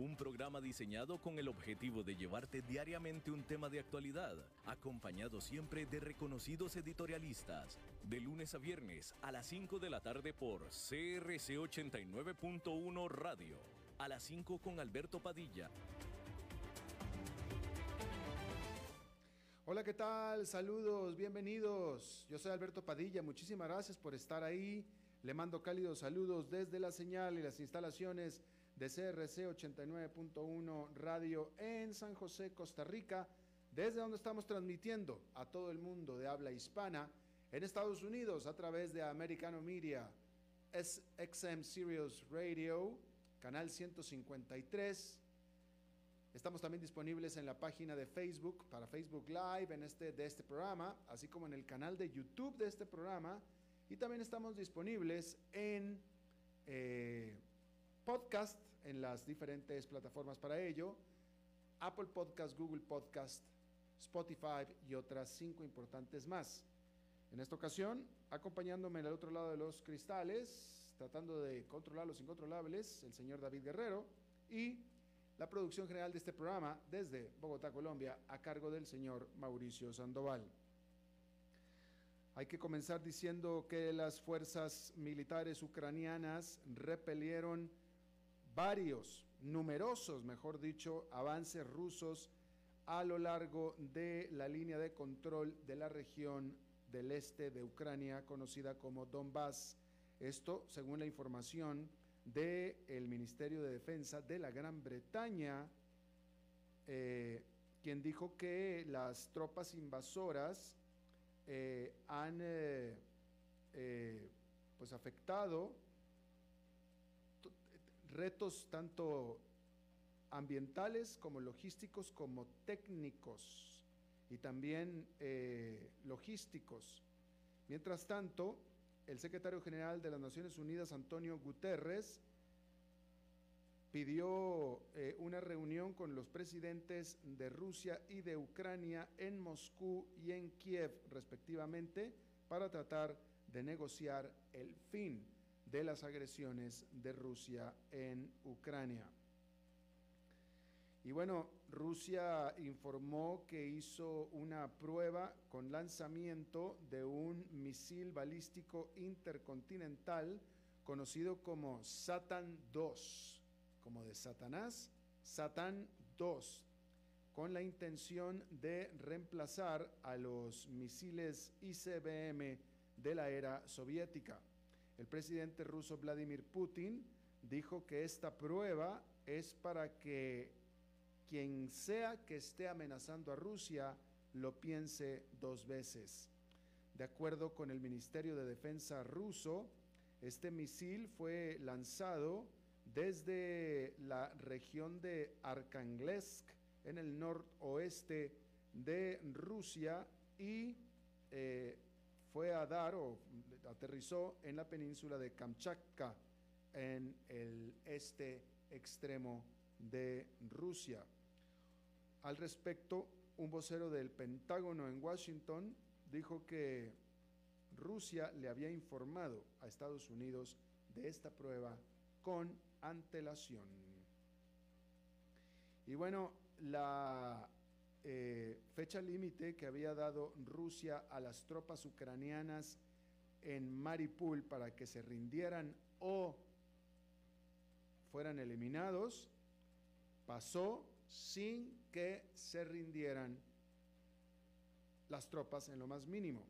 un programa diseñado con el objetivo de llevarte diariamente un tema de actualidad, acompañado siempre de reconocidos editorialistas, de lunes a viernes a las 5 de la tarde por CRC 89.1 Radio, a las 5 con Alberto Padilla. Hola, ¿qué tal? Saludos, bienvenidos. Yo soy Alberto Padilla, muchísimas gracias por estar ahí. Le mando cálidos saludos desde la señal y las instalaciones de CRC 89.1 Radio en San José, Costa Rica, desde donde estamos transmitiendo a todo el mundo de habla hispana en Estados Unidos a través de Americano Media, XM Sirius Radio, canal 153. Estamos también disponibles en la página de Facebook para Facebook Live en este, de este programa, así como en el canal de YouTube de este programa. Y también estamos disponibles en eh, podcast en las diferentes plataformas para ello, Apple Podcast, Google Podcast, Spotify y otras cinco importantes más. En esta ocasión, acompañándome al otro lado de los cristales, tratando de controlar los incontrolables, el señor David Guerrero y la producción general de este programa desde Bogotá, Colombia, a cargo del señor Mauricio Sandoval. Hay que comenzar diciendo que las fuerzas militares ucranianas repelieron varios, numerosos, mejor dicho, avances rusos a lo largo de la línea de control de la región del este de Ucrania, conocida como Donbass. Esto, según la información del Ministerio de Defensa de la Gran Bretaña, eh, quien dijo que las tropas invasoras eh, han eh, pues afectado retos tanto ambientales como logísticos como técnicos y también eh, logísticos. Mientras tanto, el secretario general de las Naciones Unidas, Antonio Guterres, pidió eh, una reunión con los presidentes de Rusia y de Ucrania en Moscú y en Kiev, respectivamente, para tratar de negociar el fin de las agresiones de Rusia en Ucrania. Y bueno, Rusia informó que hizo una prueba con lanzamiento de un misil balístico intercontinental conocido como Satan 2, como de Satanás, Satan 2, con la intención de reemplazar a los misiles ICBM de la era soviética. El presidente ruso Vladimir Putin dijo que esta prueba es para que quien sea que esté amenazando a Rusia lo piense dos veces. De acuerdo con el Ministerio de Defensa ruso, este misil fue lanzado desde la región de Arkhangelsk en el noroeste de Rusia y eh, fue a dar o aterrizó en la península de Kamchatka, en el este extremo de Rusia. Al respecto, un vocero del Pentágono en Washington dijo que Rusia le había informado a Estados Unidos de esta prueba con antelación. Y bueno, la eh, fecha límite que había dado Rusia a las tropas ucranianas en Maripul para que se rindieran o fueran eliminados, pasó sin que se rindieran las tropas en lo más mínimo.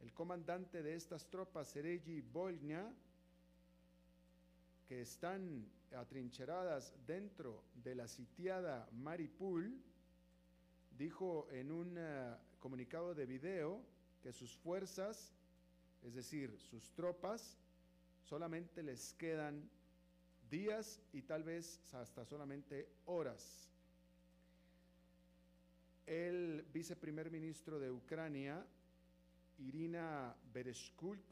El comandante de estas tropas, Sergei Volnya, que están atrincheradas dentro de la sitiada Maripul, dijo en un uh, comunicado de video que sus fuerzas, es decir, sus tropas, solamente les quedan días y tal vez hasta solamente horas. El viceprimer ministro de Ucrania, Irina Bereshkulk,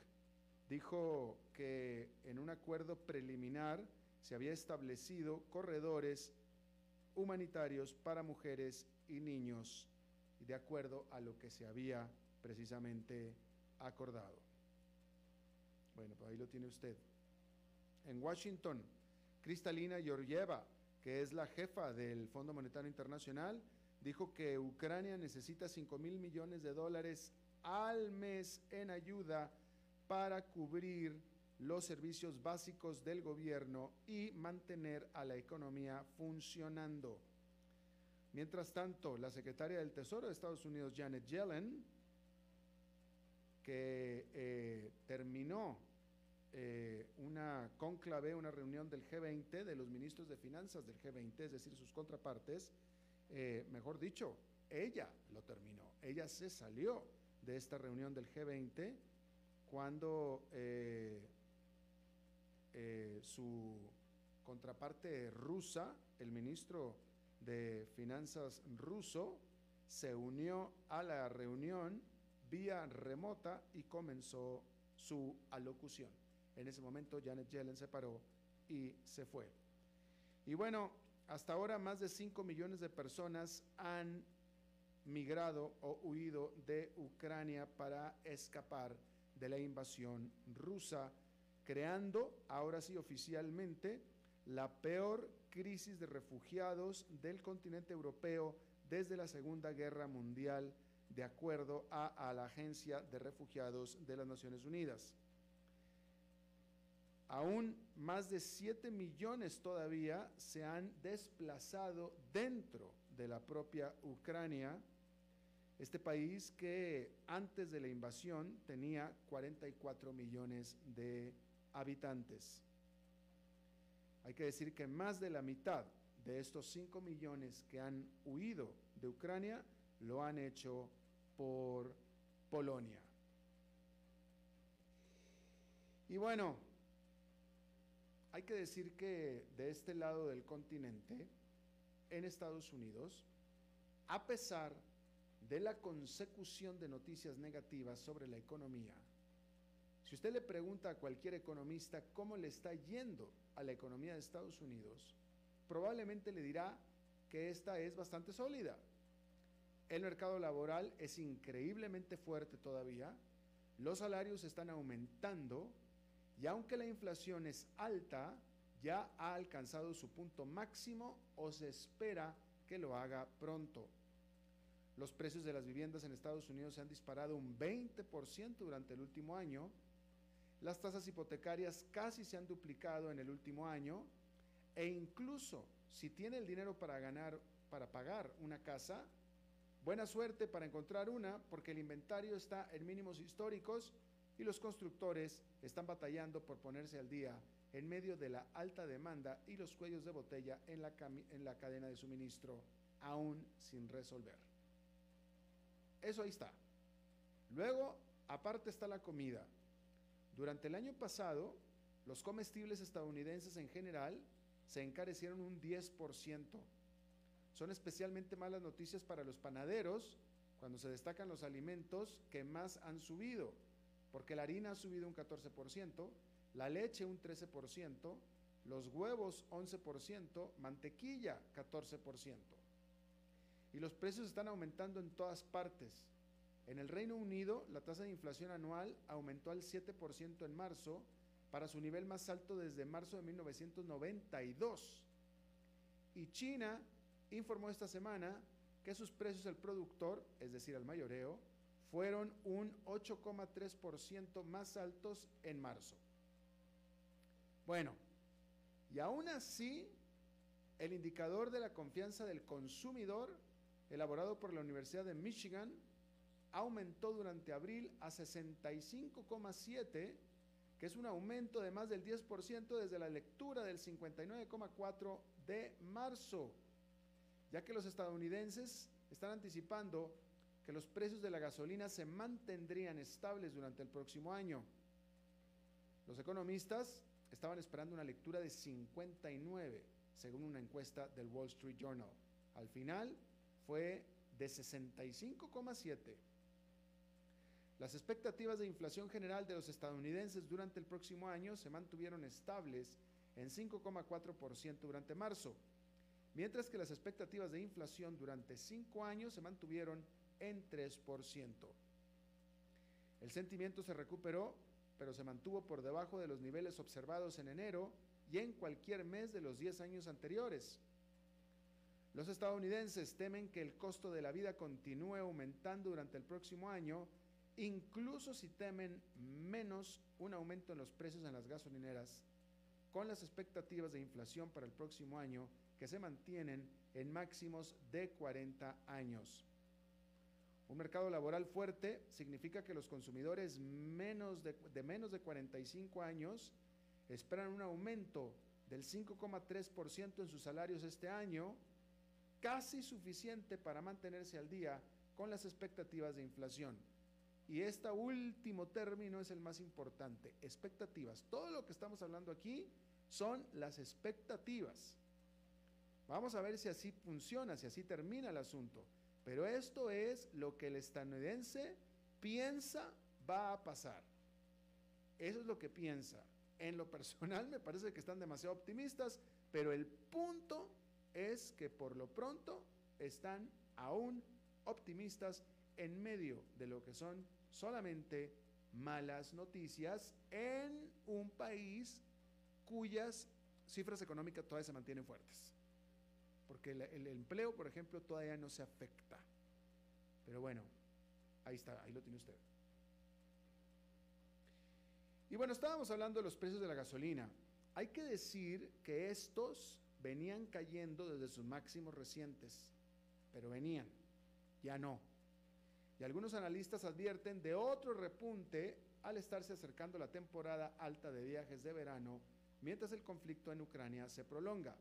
dijo que en un acuerdo preliminar se había establecido corredores humanitarios para mujeres y niños, de acuerdo a lo que se había precisamente acordado. Bueno, pues ahí lo tiene usted. En Washington, Cristalina Georgieva, que es la jefa del Fondo Monetario Internacional, dijo que Ucrania necesita 5 mil millones de dólares al mes en ayuda para cubrir los servicios básicos del gobierno y mantener a la economía funcionando. Mientras tanto, la secretaria del Tesoro de Estados Unidos, Janet Yellen, que eh, terminó eh, una conclave, una reunión del G20, de los ministros de finanzas del G20, es decir, sus contrapartes, eh, mejor dicho, ella lo terminó, ella se salió de esta reunión del G20 cuando su contraparte rusa, el ministro de Finanzas ruso, se unió a la reunión vía remota y comenzó su alocución. En ese momento Janet Yellen se paró y se fue. Y bueno, hasta ahora más de 5 millones de personas han migrado o huido de Ucrania para escapar de la invasión rusa, creando ahora sí oficialmente la peor crisis de refugiados del continente europeo desde la Segunda Guerra Mundial, de acuerdo a, la Agencia de Refugiados de las Naciones Unidas. Aún más de 7 millones todavía se han desplazado dentro de la propia Ucrania, este país que antes de la invasión tenía 44 millones de habitantes. Hay que decir que más de la mitad de estos 5 millones que han huido de Ucrania lo han hecho por Polonia. Y bueno, hay que decir que de este lado del continente, en Estados Unidos, a pesar de la consecución de noticias negativas sobre la economía, si usted le pregunta a cualquier economista cómo le está yendo a la economía de Estados Unidos, probablemente le dirá que esta es bastante sólida. El mercado laboral es increíblemente fuerte todavía, los salarios están aumentando y aunque la inflación es alta, ya ha alcanzado su punto máximo o se espera que lo haga pronto. Los precios de las viviendas en Estados Unidos se han disparado un 20% durante el último año. Las tasas hipotecarias casi se han duplicado en el último año. E incluso si tiene el dinero para ganar, para pagar una casa, buena suerte para encontrar una porque el inventario está en mínimos históricos y los constructores están batallando por ponerse al día en medio de la alta demanda y los cuellos de botella en la, en la cadena de suministro aún sin resolver. Eso ahí está. Luego, aparte está la comida. Durante el año pasado, los comestibles estadounidenses en general se encarecieron un 10%. Son especialmente malas noticias para los panaderos cuando se destacan los alimentos que más han subido, porque la harina ha subido un 14%, la leche un 13%, los huevos 11%, mantequilla 14% y los precios están aumentando en todas partes. En el Reino Unido, la tasa de inflación anual aumentó al 7% en marzo, para su nivel más alto desde marzo de 1992. Y China informó esta semana que sus precios al productor, es decir, al mayoreo, fueron un 8,3% más altos en marzo. Bueno, y aún así, el indicador de la confianza del consumidor elaborado por la Universidad de Michigan, aumentó durante abril a 65,7, que es un aumento de más del 10% desde la lectura del 59,4 de marzo, ya que los estadounidenses están anticipando que los precios de la gasolina se mantendrían estables durante el próximo año. Los economistas estaban esperando una lectura de 59, según una encuesta del Wall Street Journal. Al final fue de 65,7. Las expectativas de inflación general de los estadounidenses durante el próximo año se mantuvieron estables en 5,4% durante marzo, mientras que las expectativas de inflación durante cinco años se mantuvieron en 3%. El sentimiento se recuperó, pero se mantuvo por debajo de los niveles observados en enero y en cualquier mes de los 10 años anteriores. Los estadounidenses temen que el costo de la vida continúe aumentando durante el próximo año, incluso si temen menos un aumento en los precios en las gasolineras, con las expectativas de inflación para el próximo año que se mantienen en máximos de 40 años. Un mercado laboral fuerte significa que los consumidores menos de, de menos de 45 años esperan un aumento del 5,3% en sus salarios este año, casi suficiente para mantenerse al día con las expectativas de inflación. Y este último término es el más importante, expectativas. Todo lo que estamos hablando aquí son las expectativas. Vamos a ver si así funciona, si así termina el asunto. Pero esto es lo que el estadounidense piensa va a pasar. Eso es lo que piensa. En lo personal me parece que están demasiado optimistas, pero el punto es que por lo pronto están aún optimistas en medio de lo que son solamente malas noticias en un país cuyas cifras económicas todavía se mantienen fuertes. Porque el, el, empleo, por ejemplo, todavía no se afecta. Pero bueno, ahí está, ahí lo tiene usted. Y bueno, estábamos hablando de los precios de la gasolina. Hay que decir que estos venían cayendo desde sus máximos recientes, pero venían, ya no. Y algunos analistas advierten de otro repunte al estarse acercando la temporada alta de viajes de verano, mientras el conflicto en Ucrania se prolonga.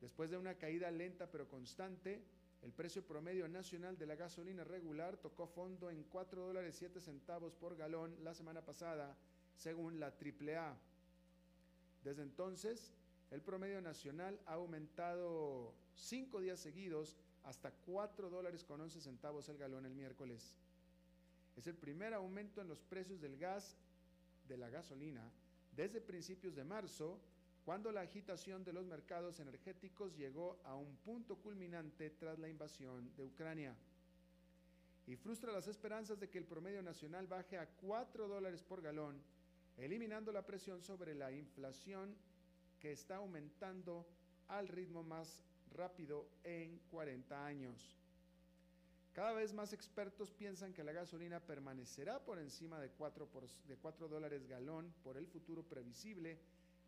Después de una caída lenta pero constante, el precio promedio nacional de la gasolina regular tocó fondo en 4 dólares 7 centavos por galón la semana pasada, según la AAA. Desde entonces, el promedio nacional ha aumentado cinco días seguidos hasta 4 dólares con 11 centavos el galón el miércoles. Es el primer aumento en los precios del gas de la gasolina desde principios de marzo, cuando la agitación de los mercados energéticos llegó a un punto culminante tras la invasión de Ucrania. Y frustra las esperanzas de que el promedio nacional baje a 4 dólares por galón, eliminando la presión sobre la inflación que está aumentando al ritmo más rápido en 40 años. Cada vez más expertos piensan que la gasolina permanecerá por encima de 4, por, de 4 dólares galón por el futuro previsible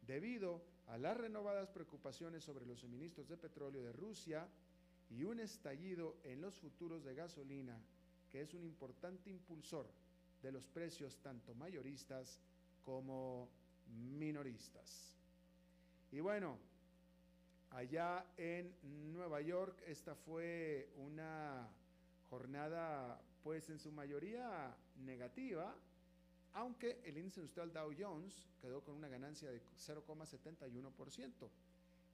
debido a las renovadas preocupaciones sobre los suministros de petróleo de Rusia y un estallido en los futuros de gasolina, que es un importante impulsor de los precios tanto mayoristas como minoristas. Y bueno, allá en Nueva York, esta fue una jornada, pues en su mayoría negativa, aunque el índice industrial Dow Jones quedó con una ganancia de 0,71%,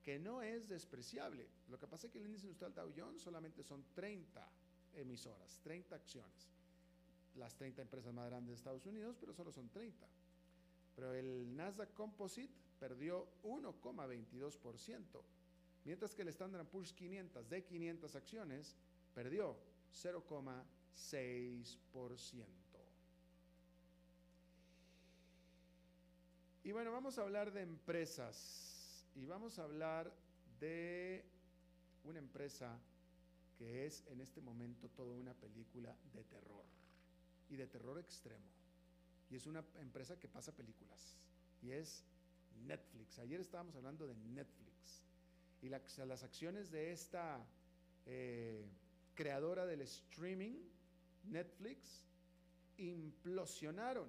que no es despreciable. Lo que pasa es que el índice industrial Dow Jones solamente son 30 emisoras, 30 acciones. Las 30 empresas más grandes de Estados Unidos, pero solo son 30. Pero el Nasdaq Composite perdió 1,22%, mientras que el Standard Poor's 500 de 500 acciones perdió 0,6%. Y bueno, vamos a hablar de empresas y vamos a hablar de una empresa que es en este momento toda una película de terror y de terror extremo. Y es una empresa que pasa películas y es Netflix. Ayer estábamos hablando de Netflix y la, las acciones de esta eh, creadora del streaming, Netflix, implosionaron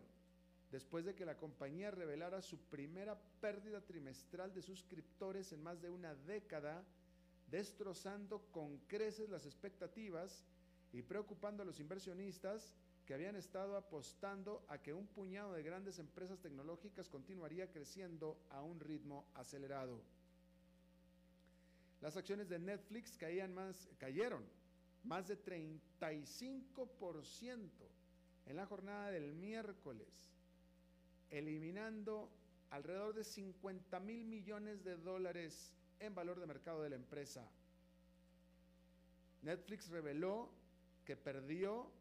después de que la compañía revelara su primera pérdida trimestral de suscriptores en más de una década, destrozando con creces las expectativas y preocupando a los inversionistas que habían estado apostando a que un puñado de grandes empresas tecnológicas continuaría creciendo a un ritmo acelerado. Las acciones de Netflix caían más, cayeron más de 35% en la jornada del miércoles, eliminando alrededor de 50 mil millones de dólares en valor de mercado de la empresa. Netflix reveló que perdió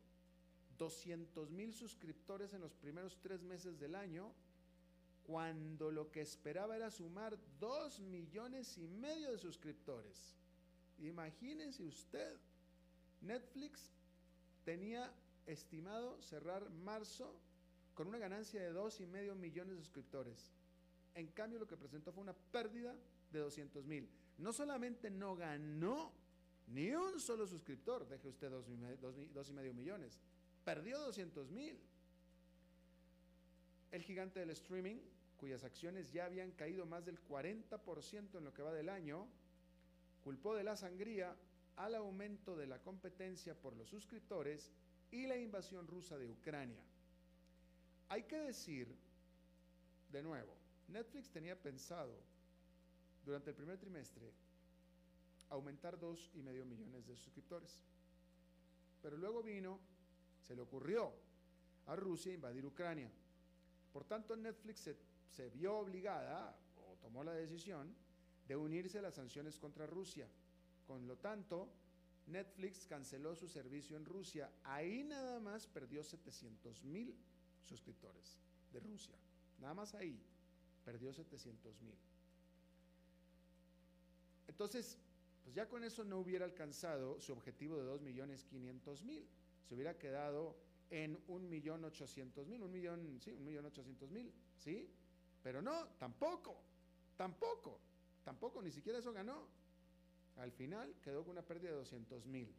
200 mil suscriptores en los primeros tres meses del año, cuando lo que esperaba era sumar 2 millones y medio de suscriptores. Imagínense usted, Netflix tenía estimado cerrar marzo con una ganancia de dos y medio millones de suscriptores. En cambio, lo que presentó fue una pérdida de 200 mil. No solamente no ganó ni un solo suscriptor, deje usted dos, dos y medio millones, perdió 200 mil. El gigante del streaming, cuyas acciones ya habían caído más del 40% en lo que va del año, culpó de la sangría al aumento de la competencia por los suscriptores y la invasión rusa de Ucrania. Hay que decir, de nuevo, Netflix tenía pensado durante el primer trimestre aumentar dos y medio millones de suscriptores. Pero luego vino se le ocurrió a Rusia invadir Ucrania. Por tanto, Netflix se, se vio obligada o tomó la decisión de unirse a las sanciones contra Rusia. Con lo tanto, Netflix canceló su servicio en Rusia. Ahí nada más perdió 700 mil suscriptores de Rusia. Nada más ahí perdió 700 mil. Entonces, pues ya con eso no hubiera alcanzado su objetivo de 2 millones 500 mil se hubiera quedado en un millón ochocientos mil, un millón, sí, un millón ochocientos mil, ¿sí? Pero no, tampoco, tampoco, tampoco, ni siquiera eso ganó. Al final quedó con una pérdida de 200 mil.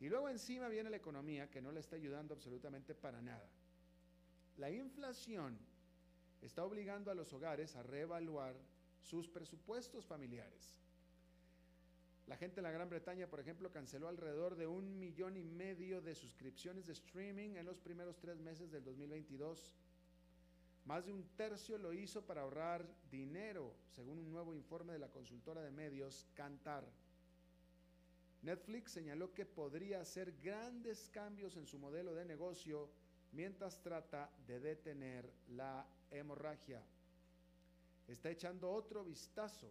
Y luego encima viene la economía que no le está ayudando absolutamente para nada. La inflación está obligando a los hogares a reevaluar sus presupuestos familiares. La gente en la Gran Bretaña, por ejemplo, canceló alrededor de un millón y medio de suscripciones de streaming en los primeros tres meses del 2022. Más de un tercio lo hizo para ahorrar dinero, según un nuevo informe de la consultora de medios Cantar. Netflix señaló que podría hacer grandes cambios en su modelo de negocio mientras trata de detener la hemorragia. Está echando otro vistazo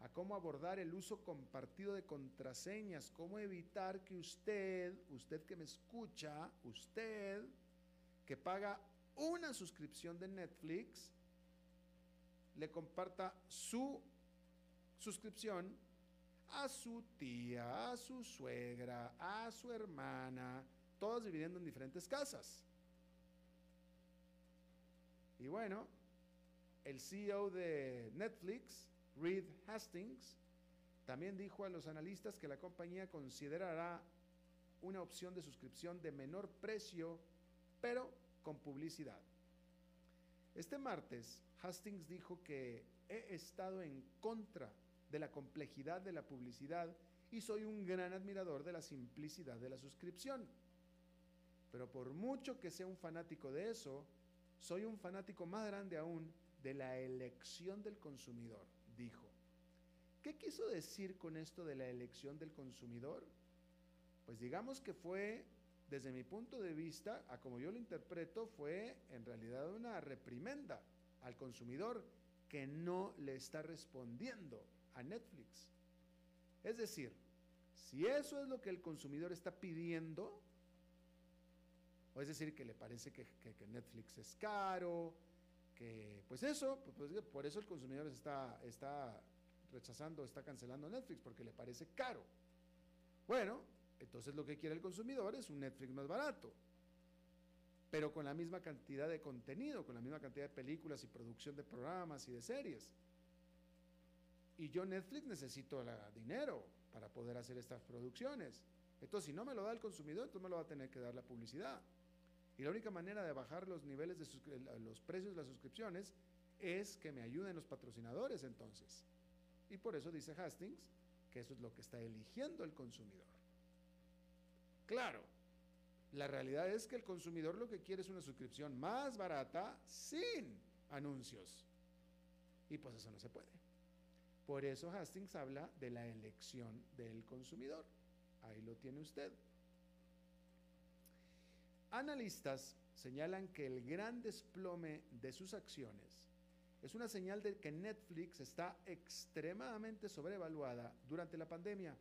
a cómo abordar el uso compartido de contraseñas, cómo evitar que usted, usted que me escucha, usted que paga una suscripción de Netflix, le comparta su suscripción a su tía, a su suegra, a su hermana, todos viviendo en diferentes casas. Y bueno, el CEO de Netflix Reed Hastings también dijo a los analistas que la compañía considerará una opción de suscripción de menor precio, pero con publicidad. Este martes, Hastings dijo que he estado en contra de la complejidad de la publicidad y soy un gran admirador de la simplicidad de la suscripción. Pero por mucho que sea un fanático de eso, soy un fanático más grande aún de la elección del consumidor dijo. ¿Qué quiso decir con esto de la elección del consumidor? Pues digamos que fue, desde mi punto de vista, a como yo lo interpreto, fue en realidad una reprimenda al consumidor que no le está respondiendo a Netflix. Es decir, si eso es lo que el consumidor está pidiendo, o es decir, que le parece que, Netflix es caro, que pues eso, pues, pues, por eso el consumidor está, está rechazando, está cancelando Netflix, porque le parece caro. Bueno, entonces lo que quiere el consumidor es un Netflix más barato, pero con la misma cantidad de contenido, con la misma cantidad de películas y producción de programas y de series. Y yo Netflix necesito dinero para poder hacer estas producciones. Entonces, si no me lo da el consumidor, entonces me lo va a tener que dar la publicidad. Y la única manera de bajar los niveles de los precios de las suscripciones es que me ayuden los patrocinadores entonces. Y por eso dice Hastings que eso es lo que está eligiendo el consumidor. Claro, la realidad es que el consumidor lo que quiere es una suscripción más barata sin anuncios. Y pues eso no se puede. Por eso Hastings habla de la elección del consumidor. Ahí lo tiene usted. Analistas señalan que el gran desplome de sus acciones es una señal de que Netflix está extremadamente sobrevaluada durante la pandemia,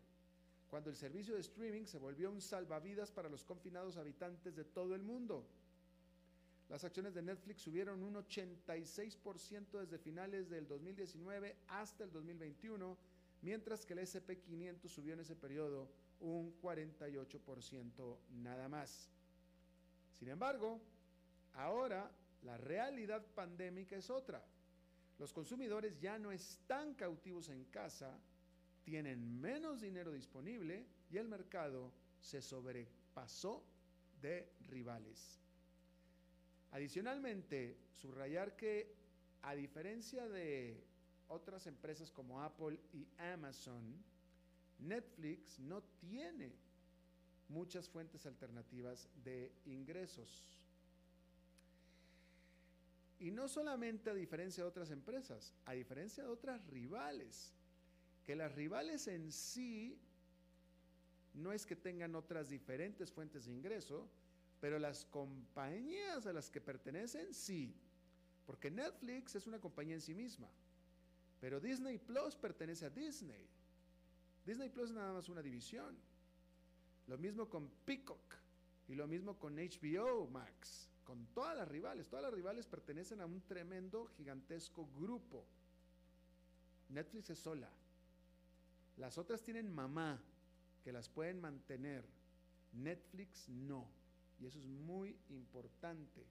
cuando el servicio de streaming se volvió un salvavidas para los confinados habitantes de todo el mundo. Las acciones de Netflix subieron un 86% desde finales del 2019 hasta el 2021, mientras que el SP500 subió en ese periodo un 48% nada más. Sin embargo, ahora la realidad pandémica es otra. Los consumidores ya no están cautivos en casa, tienen menos dinero disponible y el mercado se sobrepasó de rivales. Adicionalmente, subrayar que a diferencia de otras empresas como Apple y Amazon, Netflix no tiene muchas fuentes alternativas de ingresos. Y no solamente a diferencia de otras empresas, a diferencia de otras rivales, que las rivales en sí no es que tengan otras diferentes fuentes de ingreso, pero las compañías a las que pertenecen sí, porque Netflix es una compañía en sí misma, pero Disney Plus pertenece a Disney. Disney Plus es nada más una división. Lo mismo con Peacock y lo mismo con HBO Max, con todas las rivales. Todas las rivales pertenecen a un tremendo, gigantesco grupo. Netflix es sola. Las otras tienen mamá que las pueden mantener. Netflix no. Y eso es muy importante.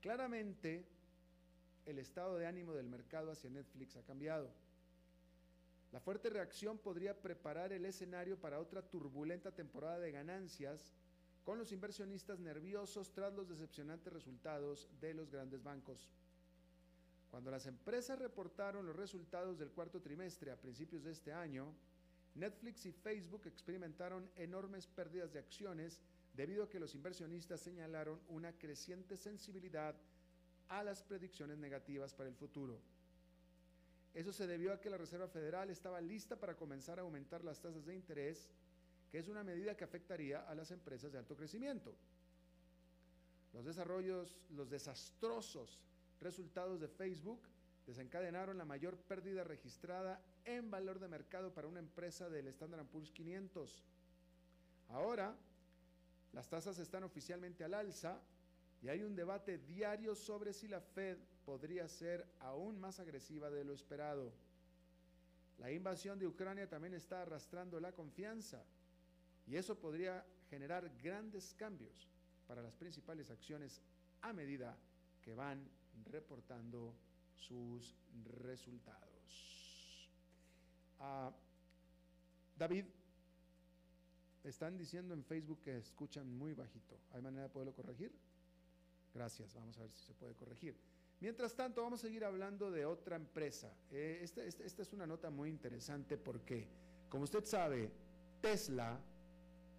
Claramente, el estado de ánimo del mercado hacia Netflix ha cambiado. La fuerte reacción podría preparar el escenario para otra turbulenta temporada de ganancias con los inversionistas nerviosos tras los decepcionantes resultados de los grandes bancos. Cuando las empresas reportaron los resultados del cuarto trimestre a principios de este año, Netflix y Facebook experimentaron enormes pérdidas de acciones debido a que los inversionistas señalaron una creciente sensibilidad a las predicciones negativas para el futuro. Eso se debió a que la Reserva Federal estaba lista para comenzar a aumentar las tasas de interés, que es una medida que afectaría a las empresas de alto crecimiento. Los desarrollos, los desastrosos resultados de Facebook desencadenaron la mayor pérdida registrada en valor de mercado para una empresa del Standard Poor's 500. Ahora, las tasas están oficialmente al alza y hay un debate diario sobre si la Fed podría ser aún más agresiva de lo esperado. La invasión de Ucrania también está arrastrando la confianza y eso podría generar grandes cambios para las principales acciones a medida que van reportando sus resultados. Ah, David, están diciendo en Facebook que escuchan muy bajito. ¿Hay manera de poderlo corregir? Gracias, vamos a ver si se puede corregir. Mientras tanto, vamos a seguir hablando de otra empresa. Eh, esta, esta, es una nota muy interesante porque, como usted sabe, Tesla,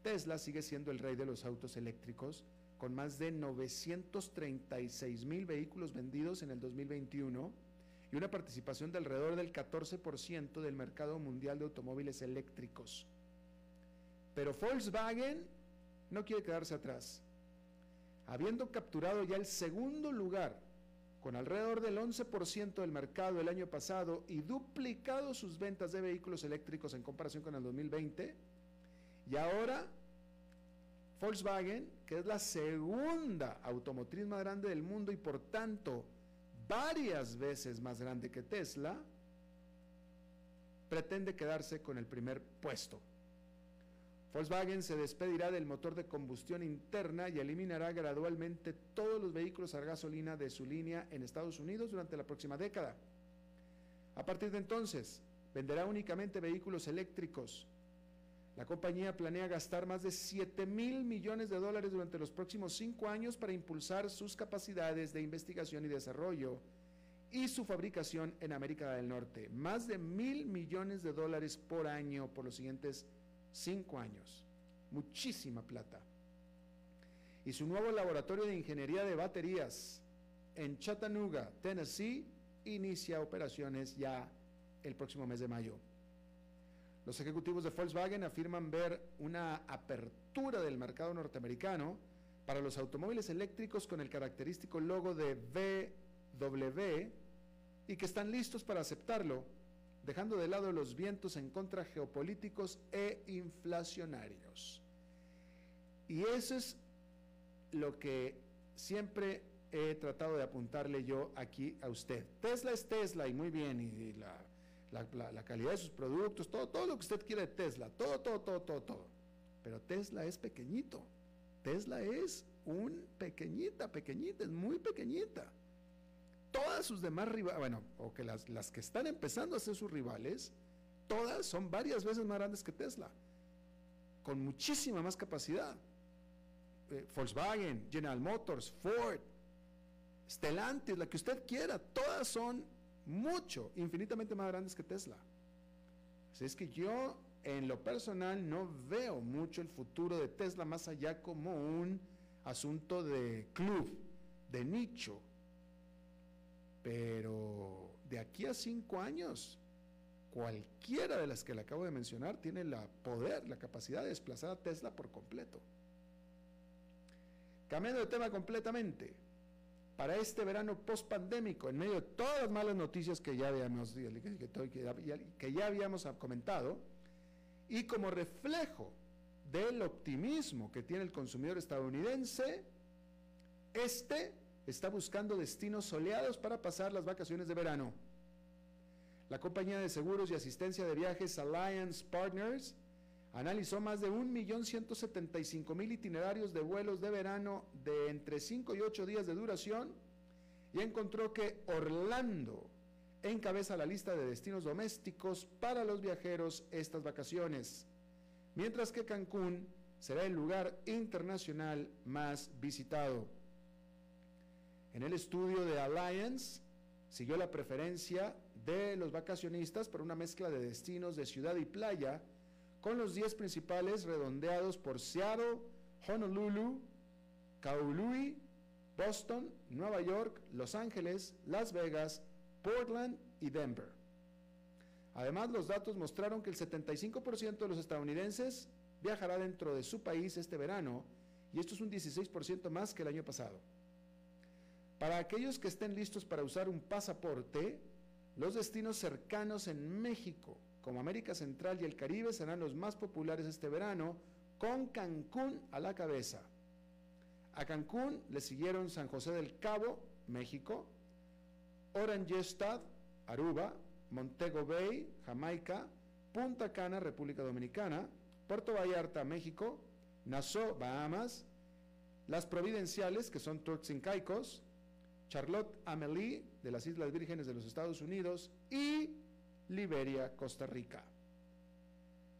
Tesla sigue siendo el rey de los autos eléctricos, con más de 936 mil vehículos vendidos en el 2021 y una participación de alrededor del 14% del mercado mundial de automóviles eléctricos. Pero Volkswagen no quiere quedarse atrás. Habiendo capturado ya el segundo lugar con alrededor del 11% del mercado el año pasado y duplicado sus ventas de vehículos eléctricos en comparación con el 2020. Y ahora Volkswagen, que es la segunda automotriz más grande del mundo y por tanto varias veces más grande que Tesla, pretende quedarse con el primer puesto. Volkswagen se despedirá del motor de combustión interna y eliminará gradualmente todos los vehículos a gasolina de su línea en Estados Unidos durante la próxima década. A partir de entonces, venderá únicamente vehículos eléctricos. La compañía planea gastar más de 7 mil millones de dólares durante los próximos cinco años para impulsar sus capacidades de investigación y desarrollo y su fabricación en América del Norte. Más de mil millones de dólares por año por los siguientes cinco años. Muchísima plata. Y su nuevo laboratorio de ingeniería de baterías en Chattanooga, Tennessee, inicia operaciones ya el próximo mes de mayo. Los ejecutivos de Volkswagen afirman ver una apertura del mercado norteamericano para los automóviles eléctricos con el característico logo de VW y que están listos para aceptarlo, dejando de lado los vientos en contra geopolíticos e inflacionarios. Y eso es lo que siempre he tratado de apuntarle yo aquí a usted. Tesla es Tesla y muy bien, y la la, calidad de sus productos, todo, todo lo que usted quiera de Tesla, todo, todo, todo, todo, todo. Pero Tesla es pequeñito. Tesla es un pequeñita, pequeñita, es muy pequeñita. Todas sus demás rivales, bueno, o que las, las que están empezando a ser sus rivales, todas son varias veces más grandes que Tesla, con muchísima más capacidad. Eh, Volkswagen, General Motors, Ford, Stellantis, la que usted quiera, todas son mucho, infinitamente más grandes que Tesla. Así es que yo, en lo personal, no veo mucho el futuro de Tesla más allá como un asunto de club, de nicho. Pero de aquí a cinco años, cualquiera de las que le acabo de mencionar tiene la poder, la capacidad de desplazar a Tesla por completo. Cambiando de tema completamente, para este verano post-pandémico, en medio de todas las malas noticias que ya habíamos, que ya habíamos comentado, y como reflejo del optimismo que tiene el consumidor estadounidense, este está buscando destinos soleados para pasar las vacaciones de verano. La compañía de seguros y asistencia de viajes Alliance Partners analizó más de 1.175.000 itinerarios de vuelos de verano de entre 5 y 8 días de duración y encontró que Orlando encabeza la lista de destinos domésticos para los viajeros estas vacaciones, mientras que Cancún será el lugar internacional más visitado. En el estudio de Alliance siguió la preferencia de los vacacionistas por una mezcla de destinos de ciudad y playa, con los 10 principales redondeados por Seattle, Honolulu, Kaului, Boston, Nueva York, Los Ángeles, Las Vegas, Portland y Denver. Además, los datos mostraron que el 75% de los estadounidenses viajará dentro de su país este verano y esto es un 16% más que el año pasado. Para aquellos que estén listos para usar un pasaporte, los destinos cercanos en México, como América Central y el Caribe serán los más populares este verano, con Cancún a la cabeza. A Cancún le siguieron San José del Cabo, México, Orangestad, Aruba, Montego Bay, Jamaica, Punta Cana, República Dominicana, Puerto Vallarta, México, Nassau, Bahamas, Las Providenciales, que son Turks Caicos, Charlotte Amelie, de las Islas Vírgenes de los Estados Unidos, y Liberia, Costa Rica.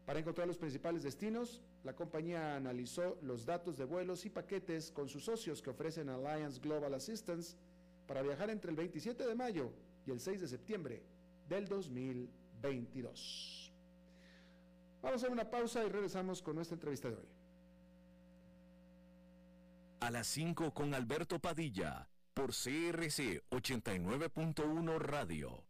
Para encontrar los principales destinos, la compañía analizó los datos de vuelos y paquetes con sus socios que ofrecen Alliance Global Assistance para viajar entre el 27 de mayo y el 6 de septiembre del 2022. Vamos a una pausa y regresamos con nuestra entrevista de hoy. A las 5 con Alberto Padilla por CRC 89.1 Radio.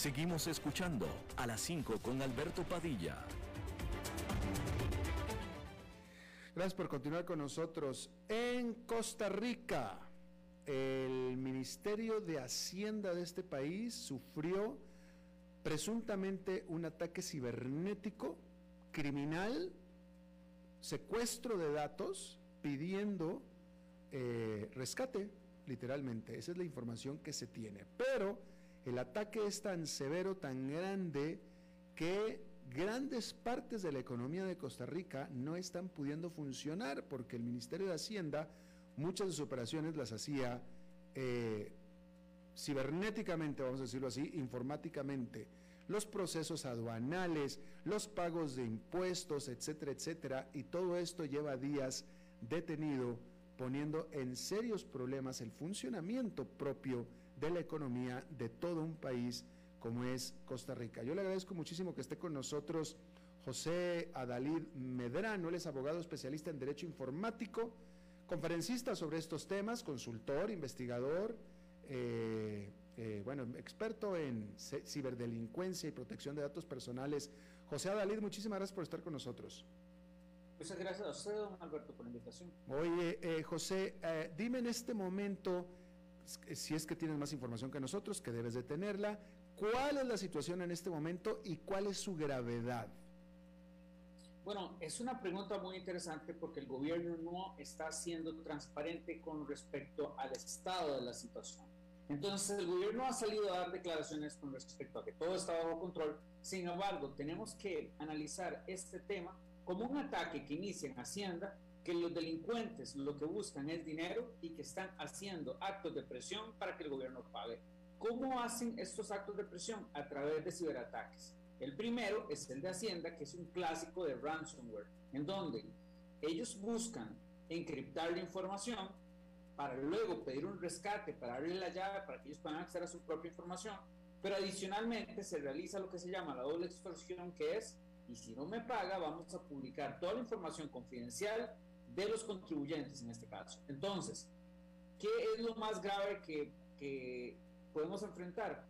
Seguimos escuchando a las 5 con Alberto Padilla. Gracias por continuar con nosotros. En Costa Rica, el Ministerio de Hacienda de este país sufrió presuntamente un ataque cibernético, criminal, secuestro de datos, pidiendo eh, rescate, literalmente. Esa es la información que se tiene. Pero el ataque es tan severo, tan grande, que grandes partes de la economía de Costa Rica no están pudiendo funcionar porque el Ministerio de Hacienda muchas de sus operaciones las hacía eh, cibernéticamente, vamos a decirlo así, informáticamente. Los procesos aduanales, los pagos de impuestos, etcétera, etcétera, y todo esto lleva días detenido poniendo en serios problemas el funcionamiento propio de la economía de todo un país como es Costa Rica. Yo le agradezco muchísimo que esté con nosotros José Adalid Medrano, él es abogado especialista en Derecho Informático, conferencista sobre estos temas, consultor, investigador, eh, eh, bueno, experto en ciberdelincuencia y protección de datos personales. José Adalid, muchísimas gracias por estar con nosotros. Muchas gracias a usted, don Alberto, por la invitación. Oye, eh, José, eh, dime en este momento, si es que tienes más información que nosotros, que debes de tenerla, ¿cuál es la situación en este momento y cuál es su gravedad? Bueno, es una pregunta muy interesante porque el gobierno no está siendo transparente con respecto al estado de la situación. Entonces, el gobierno ha salido a dar declaraciones con respecto a que todo está bajo control. Sin embargo, tenemos que analizar este tema como un ataque que inicia en Hacienda, que los delincuentes lo que buscan es dinero y que están haciendo actos de presión para que el gobierno pague. ¿Cómo hacen estos actos de presión? A través de ciberataques. El primero es el de Hacienda, que es un clásico de ransomware, en donde ellos buscan encriptar la información para luego pedir un rescate, para abrir la llave, para que ellos puedan acceder a su propia información, pero adicionalmente se realiza lo que se llama la doble extorsión, que es y si no me paga, vamos a publicar toda la información confidencial de los contribuyentes en este caso. Entonces, ¿qué es lo más grave que, que podemos enfrentar?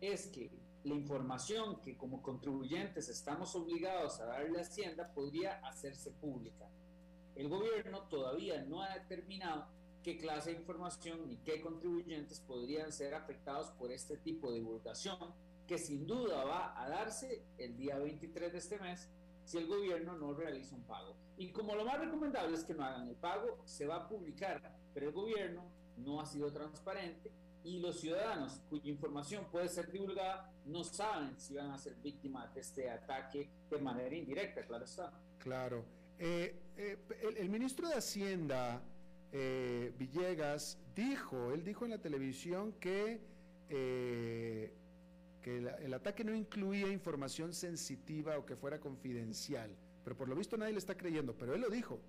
Es que la información que como contribuyentes estamos obligados a darle a Hacienda podría hacerse pública. El gobierno todavía no ha determinado qué clase de información ni qué contribuyentes podrían ser afectados por este tipo de divulgación que sin duda va a darse el día 23 de este mes si el gobierno no realiza un pago. Y como lo más recomendable es que no hagan el pago, se va a publicar, pero el gobierno no ha sido transparente y los ciudadanos cuya información puede ser divulgada no saben si van a ser víctimas de este ataque de manera indirecta, claro está. Claro. Eh, eh, el, ministro de Hacienda, eh, Villegas, dijo, él dijo en la televisión que que el, ataque no incluía información sensitiva o que fuera confidencial, pero por lo visto nadie le está creyendo, pero él lo dijo.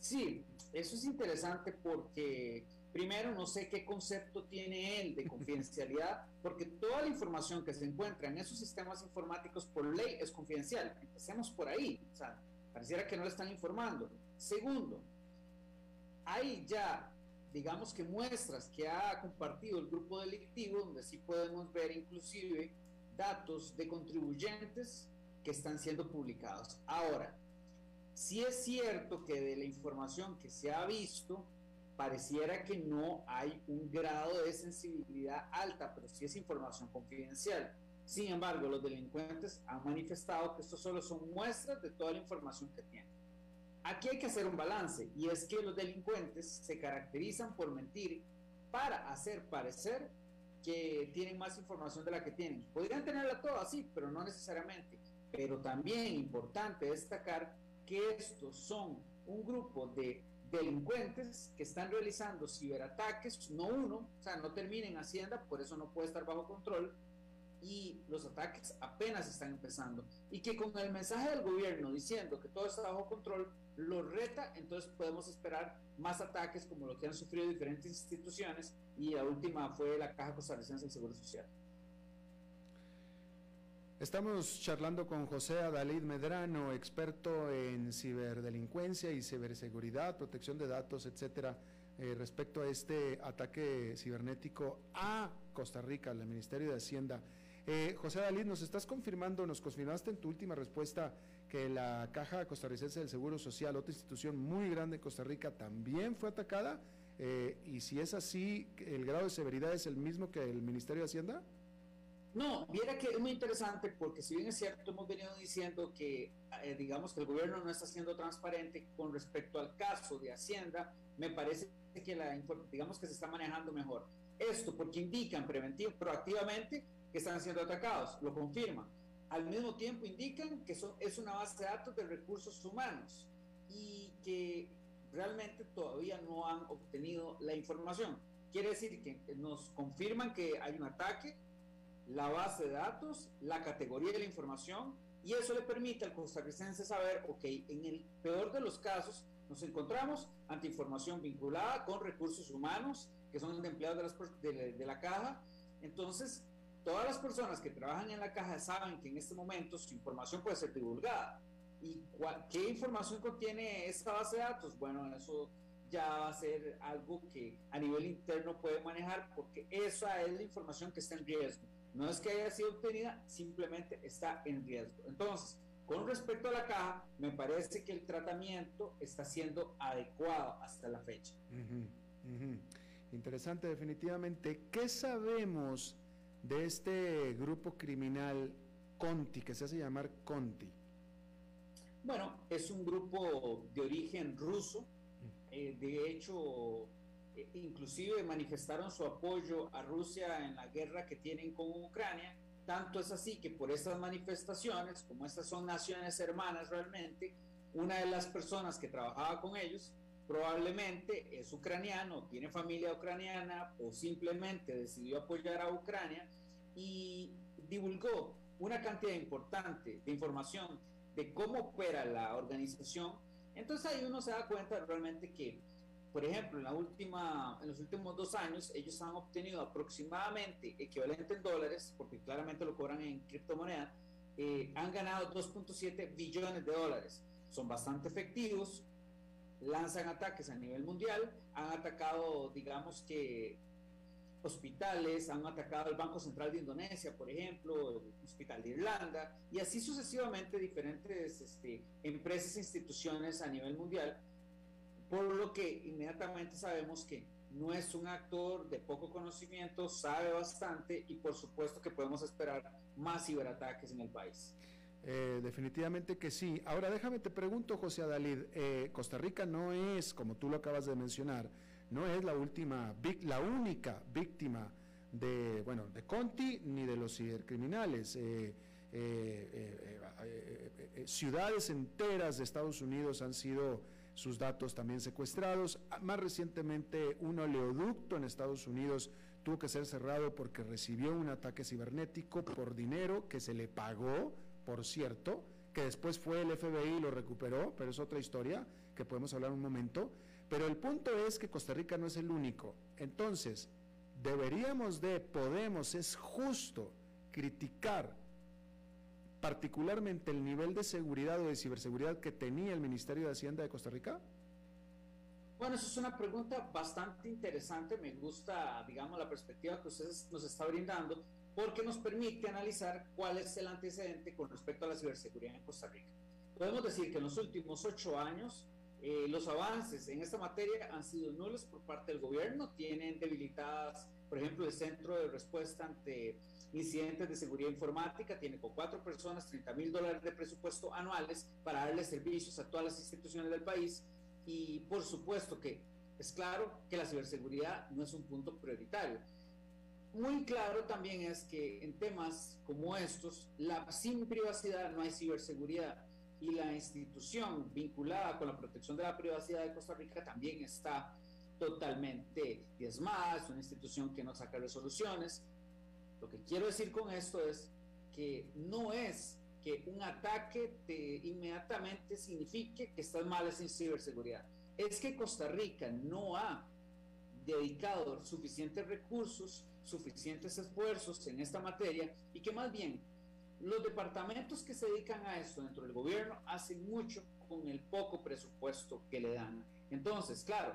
Sí, eso es interesante porque primero no sé qué concepto tiene él de confidencialidad, porque toda la información que se encuentra en esos sistemas informáticos por ley es confidencial. Empecemos por ahí, o sea, pareciera que no le están informando. Segundo, hay ya digamos que muestras que ha compartido el grupo delictivo, donde sí podemos ver inclusive datos de contribuyentes que están siendo publicados. Ahora, si es cierto que de la información que se ha visto, pareciera que no hay un grado de sensibilidad alta, pero sí es información confidencial. Sin embargo, los delincuentes han manifestado que esto solo son muestras de toda la información que tienen. Aquí hay que hacer un balance y es que los delincuentes se caracterizan por mentir para hacer parecer que tienen más información de la que tienen. Podrían tenerla toda así, pero no necesariamente. Pero también importante destacar que estos son un grupo de delincuentes que están realizando ciberataques, no uno, o sea, no termina en Hacienda, por eso no puede estar bajo control, y los ataques apenas están empezando. Y que con el mensaje del gobierno diciendo que todo está bajo control, lo reta, entonces podemos esperar más ataques como lo que han sufrido diferentes instituciones, y la última fue la Caja Costarricense del Seguro Social. Estamos charlando con José Adalid Medrano, experto en ciberdelincuencia y ciberseguridad, protección de datos, etcétera, eh, respecto a este ataque cibernético a Costa Rica, al Ministerio de Hacienda. Eh, José Adalid, nos estás confirmando, nos confirmaste en tu última respuesta que la Caja Costarricense del Seguro Social, otra institución muy grande en Costa Rica, también fue atacada. Eh, y si es así, ¿el grado de severidad es el mismo que el Ministerio de Hacienda? No, viera que es muy interesante porque si bien es cierto, hemos venido diciendo que, eh, digamos, que el gobierno no está siendo transparente con respecto al caso de Hacienda, me parece que la, digamos que se está manejando mejor. Esto porque indican preventivo, proactivamente que están siendo atacados, lo confirman. Al mismo tiempo indican que son, es una base de datos de recursos humanos y que realmente todavía no han obtenido la información. Quiere decir que nos confirman que hay un ataque, la base de datos, la categoría de la información, y eso le permite al costarricense saber, ok, en el peor de los casos nos encontramos ante información vinculada con recursos humanos, que son de empleados de, la caja. Entonces, todas las personas que trabajan en la caja saben que en este momento su información puede ser divulgada. ¿Y qué información contiene esta base de datos? Bueno, eso ya va a ser algo que a nivel interno puede manejar porque esa es la información que está en riesgo. No es que haya sido obtenida, simplemente está en riesgo. Entonces, con respecto a la caja, me parece que el tratamiento está siendo adecuado hasta la fecha. Interesante, definitivamente. ¿Qué sabemos de este grupo criminal Conti, que se hace llamar Conti? Bueno, es un grupo de origen ruso. Eh, de hecho, eh, inclusive manifestaron su apoyo a Rusia en la guerra que tienen con Ucrania. Tanto es así que por estas manifestaciones, como estas son naciones hermanas realmente, una de las personas que trabajaba con ellos probablemente es ucraniano, tiene familia ucraniana o simplemente decidió apoyar a Ucrania y divulgó una cantidad importante de información de cómo opera la organización. Entonces ahí uno se da cuenta realmente que por ejemplo, en, la última, en los últimos dos años, ellos han obtenido aproximadamente equivalente en dólares, porque claramente lo cobran en criptomoneda, eh, han ganado 2.7 billones de dólares. Son bastante efectivos, lanzan ataques a nivel mundial, han atacado, digamos que, hospitales, han atacado el Banco Central de Indonesia, por ejemplo, el Hospital de Irlanda, y así sucesivamente diferentes este, empresas e instituciones a nivel mundial por lo que inmediatamente sabemos que no es un actor de poco conocimiento, sabe bastante y por supuesto que podemos esperar más ciberataques en el país. Eh, definitivamente que sí. Ahora déjame te pregunto, José Adalid, eh, Costa Rica no es, como tú lo acabas de mencionar, no es la última, la única víctima de, bueno, de Conti ni de los cibercriminales. Eh, ciudades enteras de Estados Unidos han sido sus datos también secuestrados. Más recientemente, un oleoducto en Estados Unidos tuvo que ser cerrado porque recibió un ataque cibernético por dinero que se le pagó, por cierto, que después fue el FBI y lo recuperó, pero es otra historia que podemos hablar un momento. Pero el punto es que Costa Rica no es el único. Entonces, deberíamos de, podemos, es justo criticar particularmente el nivel de seguridad o de ciberseguridad que tenía el Ministerio de Hacienda de Costa Rica? Bueno, eso es una pregunta bastante interesante. Me gusta, digamos, la perspectiva que ustedes nos está brindando, porque nos permite analizar cuál es el antecedente con respecto a la ciberseguridad en Costa Rica. Podemos decir que en los últimos ocho años eh, los avances en esta materia han sido nulos por parte del gobierno, tienen debilitadas, por ejemplo, el Centro de Respuesta ante Incidentes de Seguridad Informática, tiene con cuatro personas 30 mil dólares de presupuesto anuales para darle servicios a todas las instituciones del país y por supuesto que es claro que la ciberseguridad no es un punto prioritario. Muy claro también es que en temas como estos, la, sin privacidad no hay ciberseguridad y la institución vinculada con la protección de la privacidad de Costa Rica también está totalmente diezmada, es una institución que no saca resoluciones. Lo que quiero decir con esto es que no es que un ataque te inmediatamente signifique que estás mal en ciberseguridad. Es que Costa Rica no ha dedicado suficientes recursos, suficientes esfuerzos en esta materia y que más bien los departamentos que se dedican a esto dentro del gobierno hacen mucho con el poco presupuesto que le dan. Entonces, claro,